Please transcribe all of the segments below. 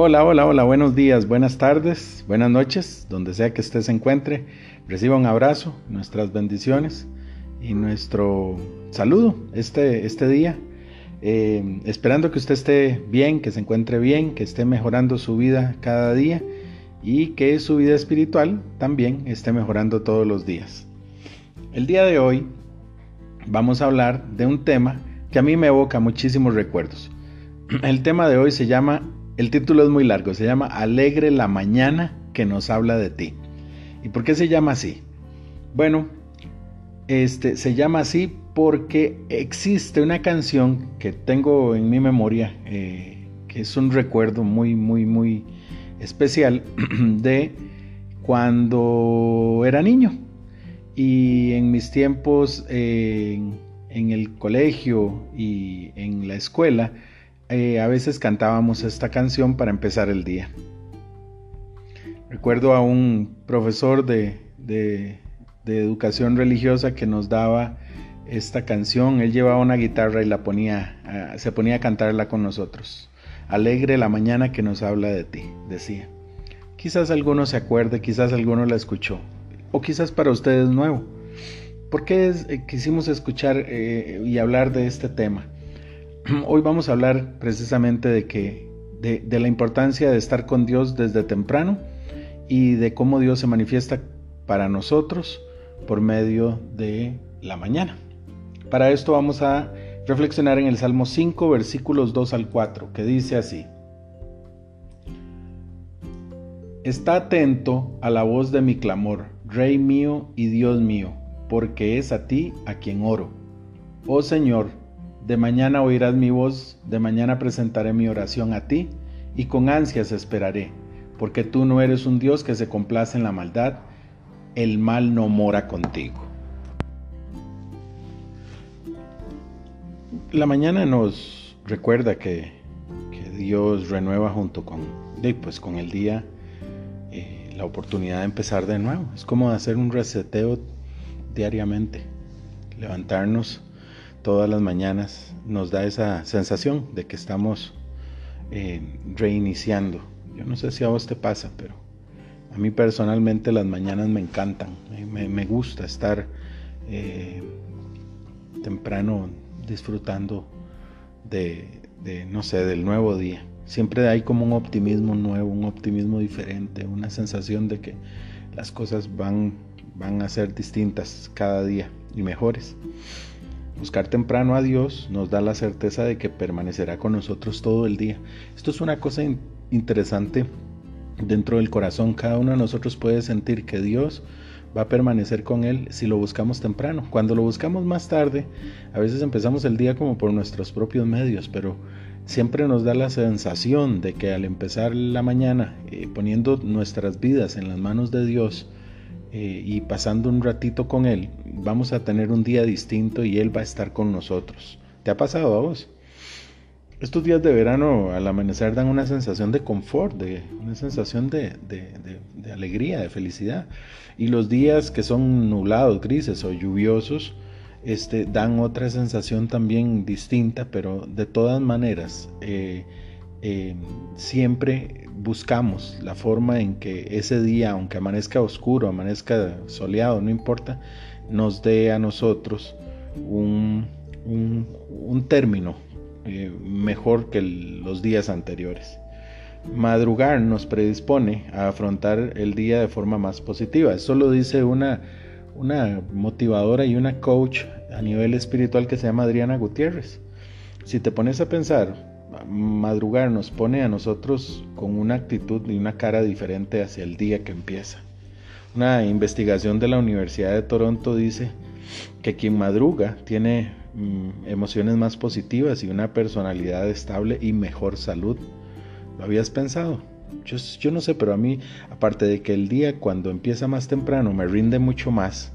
Hola, hola, hola, buenos días, buenas tardes, buenas noches, donde sea que usted se encuentre. Reciba un abrazo, nuestras bendiciones y nuestro saludo este, este día. Eh, esperando que usted esté bien, que se encuentre bien, que esté mejorando su vida cada día y que su vida espiritual también esté mejorando todos los días. El día de hoy vamos a hablar de un tema que a mí me evoca muchísimos recuerdos. El tema de hoy se llama el título es muy largo, se llama Alegre la mañana que nos habla de ti. ¿Y por qué se llama así? Bueno, este se llama así porque existe una canción que tengo en mi memoria, eh, que es un recuerdo muy, muy, muy especial de cuando era niño. Y en mis tiempos en el colegio y en la escuela, eh, a veces cantábamos esta canción para empezar el día. Recuerdo a un profesor de, educación religiosa que nos daba esta canción. Él llevaba una guitarra y la ponía, se ponía a cantarla con nosotros. Alegre la mañana que nos habla de ti, decía. Quizás alguno se acuerde, quizás alguno la escuchó, o quizás para ustedes nuevo. ¿Por qué eh, quisimos escuchar eh, y hablar de este tema? Hoy vamos a hablar precisamente de que de, la importancia de estar con Dios desde temprano y de cómo Dios se manifiesta para nosotros por medio de la mañana. Para esto vamos a reflexionar en el Salmo 5, versículos 2 al 4, que dice así. Está atento a la voz de mi clamor, Rey mío y Dios mío, porque es a ti a quien oro. Oh Señor, de mañana oirás mi voz, de mañana presentaré mi oración a ti, y con ansias esperaré, porque tú no eres un Dios que se complace en la maldad, el mal no mora contigo. La mañana nos recuerda que, Dios renueva junto con, pues, con el día eh, la oportunidad de empezar de nuevo. Es como hacer un reseteo diariamente, levantarnos todas las mañanas nos da esa sensación de que estamos eh, reiniciando. Yo no sé si a vos te pasa, pero a mí personalmente las mañanas me encantan. Me, gusta estar eh, temprano disfrutando de, no sé, del nuevo día. Siempre hay como un optimismo nuevo, un optimismo diferente, una sensación de que las cosas van, van a ser distintas cada día y mejores. Buscar temprano a Dios nos da la certeza de que permanecerá con nosotros todo el día. Esto es una cosa interesante dentro del corazón. Cada uno de nosotros puede sentir que Dios va a permanecer con Él si lo buscamos temprano. Cuando lo buscamos más tarde, a veces empezamos el día como por nuestros propios medios, pero siempre nos da la sensación de que al empezar la mañana eh, poniendo nuestras vidas en las manos de Dios, eh, y pasando un ratito con Él, vamos a tener un día distinto y Él va a estar con nosotros. ¿Te ha pasado a vos? Estos días de verano al amanecer dan una sensación de confort, de, una sensación de, alegría, de felicidad. Y los días que son nublados, grises o lluviosos, este, dan otra sensación también distinta, pero de todas maneras, eh, eh, siempre buscamos la forma en que ese día, aunque amanezca oscuro, amanezca soleado, no importa, nos dé a nosotros un, término eh, mejor que los días anteriores. Madrugar nos predispone a afrontar el día de forma más positiva. Eso lo dice una, una motivadora y una coach a nivel espiritual que se llama Adriana Gutiérrez. Si te pones a pensar, madrugar nos pone a nosotros con una actitud y una cara diferente hacia el día que empieza. Una investigación de la Universidad de Toronto dice que quien madruga tiene mm, emociones más positivas y una personalidad estable y mejor salud. ¿Lo habías pensado? Yo, no sé, pero a mí, aparte de que el día cuando empieza más temprano me rinde mucho más,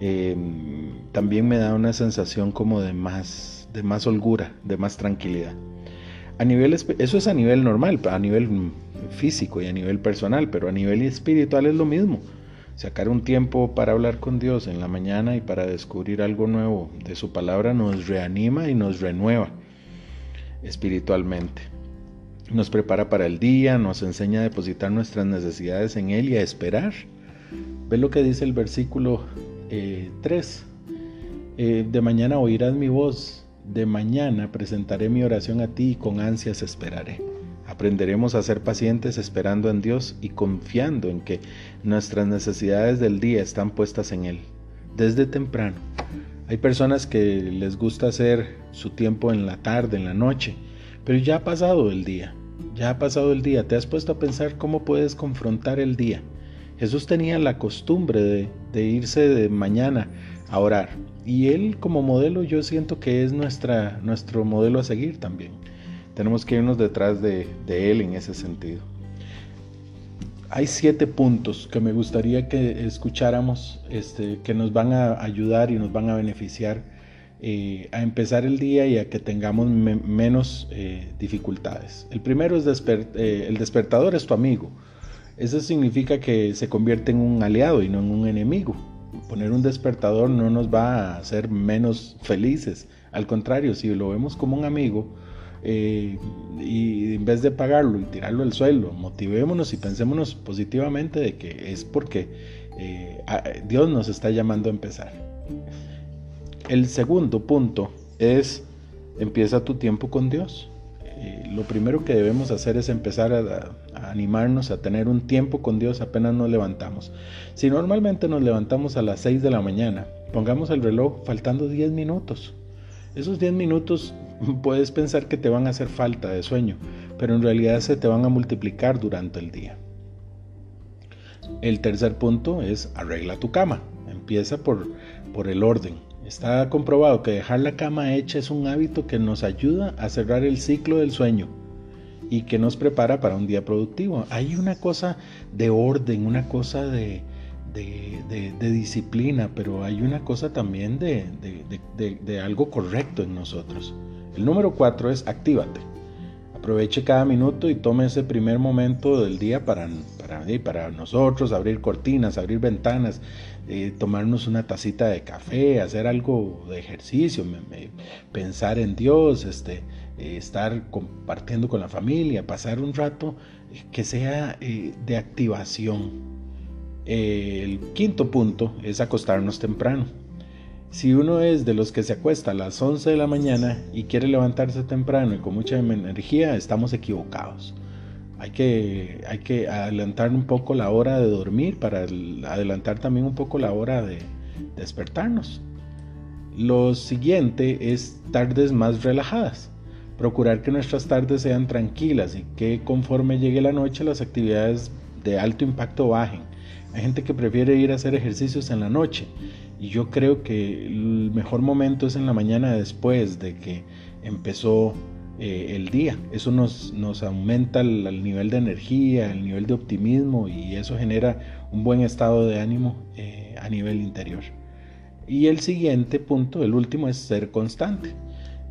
em, también me da una sensación como de más, de más holgura, de más tranquilidad. A nivel, eso es a nivel normal, a nivel físico y a nivel personal, pero a nivel espiritual es lo mismo. Sacar un tiempo para hablar con Dios en la mañana y para descubrir algo nuevo de su palabra nos reanima y nos renueva espiritualmente. nos prepara para el día, nos enseña a depositar nuestras necesidades en Él y a esperar. Ve lo que dice el versículo 3. Eh, eh, de mañana oirás mi voz, de mañana presentaré mi oración a ti y con ansias esperaré. Aprenderemos a ser pacientes esperando en Dios y confiando en que nuestras necesidades del día están puestas en Él, desde temprano. Hay personas que les gusta hacer su tiempo en la tarde, en la noche, pero ya ha pasado el día, ya ha pasado el día, te has puesto a pensar cómo puedes confrontar el día. Jesús tenía la costumbre de, irse de mañana a orar y él como modelo yo siento que es nuestra, nuestro modelo a seguir también. Tenemos que irnos detrás de, él en ese sentido. Hay siete puntos que me gustaría que escucháramos, este, que nos van a ayudar y nos van a beneficiar eh, a empezar el día y a que tengamos menos eh, dificultades. El primero es eh, el despertador es tu amigo. Eso significa que se convierte en un aliado y no en un enemigo. Poner un despertador no nos va a hacer menos felices. Al contrario, si lo vemos como un amigo, y en vez de pagarlo y tirarlo al suelo, motivémonos y pensémonos positivamente de que es porque Dios nos está llamando a empezar. El segundo punto es empieza tu tiempo con Dios. Eh, lo primero que debemos hacer es empezar a, animarnos a tener un tiempo con Dios apenas nos levantamos. Si normalmente nos levantamos a las 6 de la mañana, pongamos el reloj faltando 10 minutos. Esos 10 minutos puedes pensar que te van a hacer falta de sueño, pero en realidad se te van a multiplicar durante el día. El tercer punto es arregla tu cama. Empieza por, por el orden. Está comprobado que dejar la cama hecha es un hábito que nos ayuda a cerrar el ciclo del sueño y que nos prepara para un día productivo. Hay una cosa de orden, una cosa de, disciplina, pero hay una cosa también de, de, algo correcto en nosotros. El número cuatro es actívate. Aproveche cada minuto y tome ese primer momento del día para, para, para nosotros, abrir cortinas, abrir ventanas, eh, tomarnos una tacita de café, hacer algo de ejercicio, pensar en Dios, este, eh, estar compartiendo con la familia, pasar un rato que sea eh, de activación. el quinto punto es acostarnos temprano. Si uno es de los que se acuesta a las 11 de la mañana y quiere levantarse temprano y con mucha energía, estamos equivocados. Hay que, hay que adelantar un poco la hora de dormir para adelantar también un poco la hora de despertarnos. Lo siguiente es tardes más relajadas. Procurar que nuestras tardes sean tranquilas y que conforme llegue la noche las actividades de alto impacto bajen. Hay gente que prefiere ir a hacer ejercicios en la noche y yo creo que el mejor momento es en la mañana después de que empezó eh, el día. Eso nos, aumenta el, nivel de energía, el nivel de optimismo y eso genera un buen estado de ánimo eh, a nivel interior. Y el siguiente punto, el último, es ser constante.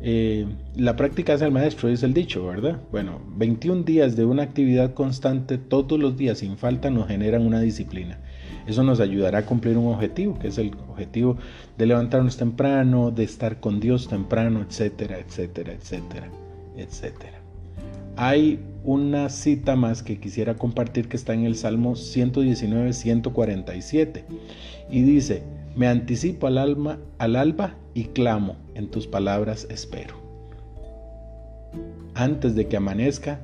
Eh, la práctica es el maestro, dice el dicho, ¿verdad? Bueno, 21 días de una actividad constante todos los días sin falta nos generan una disciplina. Eso nos ayudará a cumplir un objetivo, que es el objetivo de levantarnos temprano, de estar con Dios temprano, etcétera, etcétera, etcétera, etcétera. Hay una cita más que quisiera compartir que está en el Salmo 119, 147 y dice, me anticipo al, alma, al alba y clamo, en tus palabras espero. Antes de que amanezca,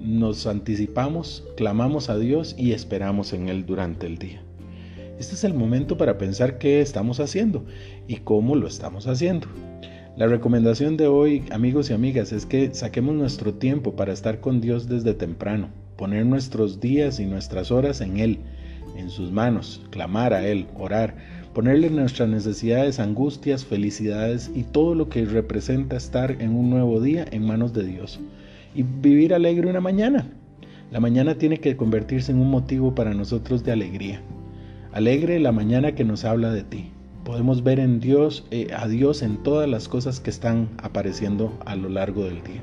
nos anticipamos, clamamos a Dios y esperamos en Él durante el día. Este es el momento para pensar qué estamos haciendo y cómo lo estamos haciendo. La recomendación de hoy, amigos y amigas, es que saquemos nuestro tiempo para estar con Dios desde temprano, poner nuestros días y nuestras horas en Él, en sus manos, clamar a Él, orar, ponerle nuestras necesidades, angustias, felicidades y todo lo que representa estar en un nuevo día en manos de Dios y vivir alegre una mañana. La mañana tiene que convertirse en un motivo para nosotros de alegría. Alegre la mañana que nos habla de ti. Podemos ver en Dios, eh, a Dios en todas las cosas que están apareciendo a lo largo del día.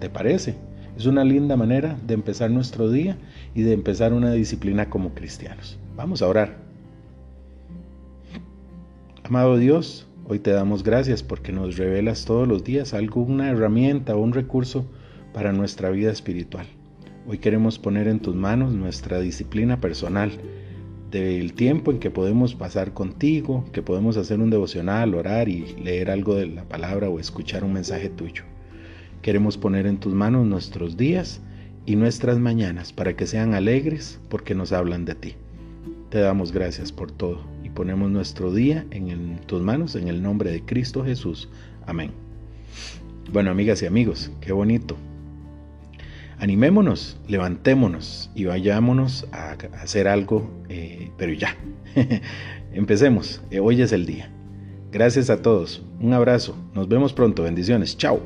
¿Te parece? Es una linda manera de empezar nuestro día y de empezar una disciplina como cristianos. Vamos a orar. Amado Dios, hoy te damos gracias porque nos revelas todos los días alguna herramienta o un recurso para nuestra vida espiritual. Hoy queremos poner en tus manos nuestra disciplina personal del tiempo en que podemos pasar contigo, que podemos hacer un devocional, orar y leer algo de la palabra o escuchar un mensaje tuyo. Queremos poner en tus manos nuestros días y nuestras mañanas para que sean alegres porque nos hablan de ti. Te damos gracias por todo ponemos nuestro día en tus manos en el nombre de Cristo Jesús. Amén. Bueno, amigas y amigos, qué bonito. Animémonos, levantémonos y vayámonos a hacer algo, eh, pero ya. Empecemos, eh, hoy es el día. Gracias a todos, un abrazo, nos vemos pronto, bendiciones, chao.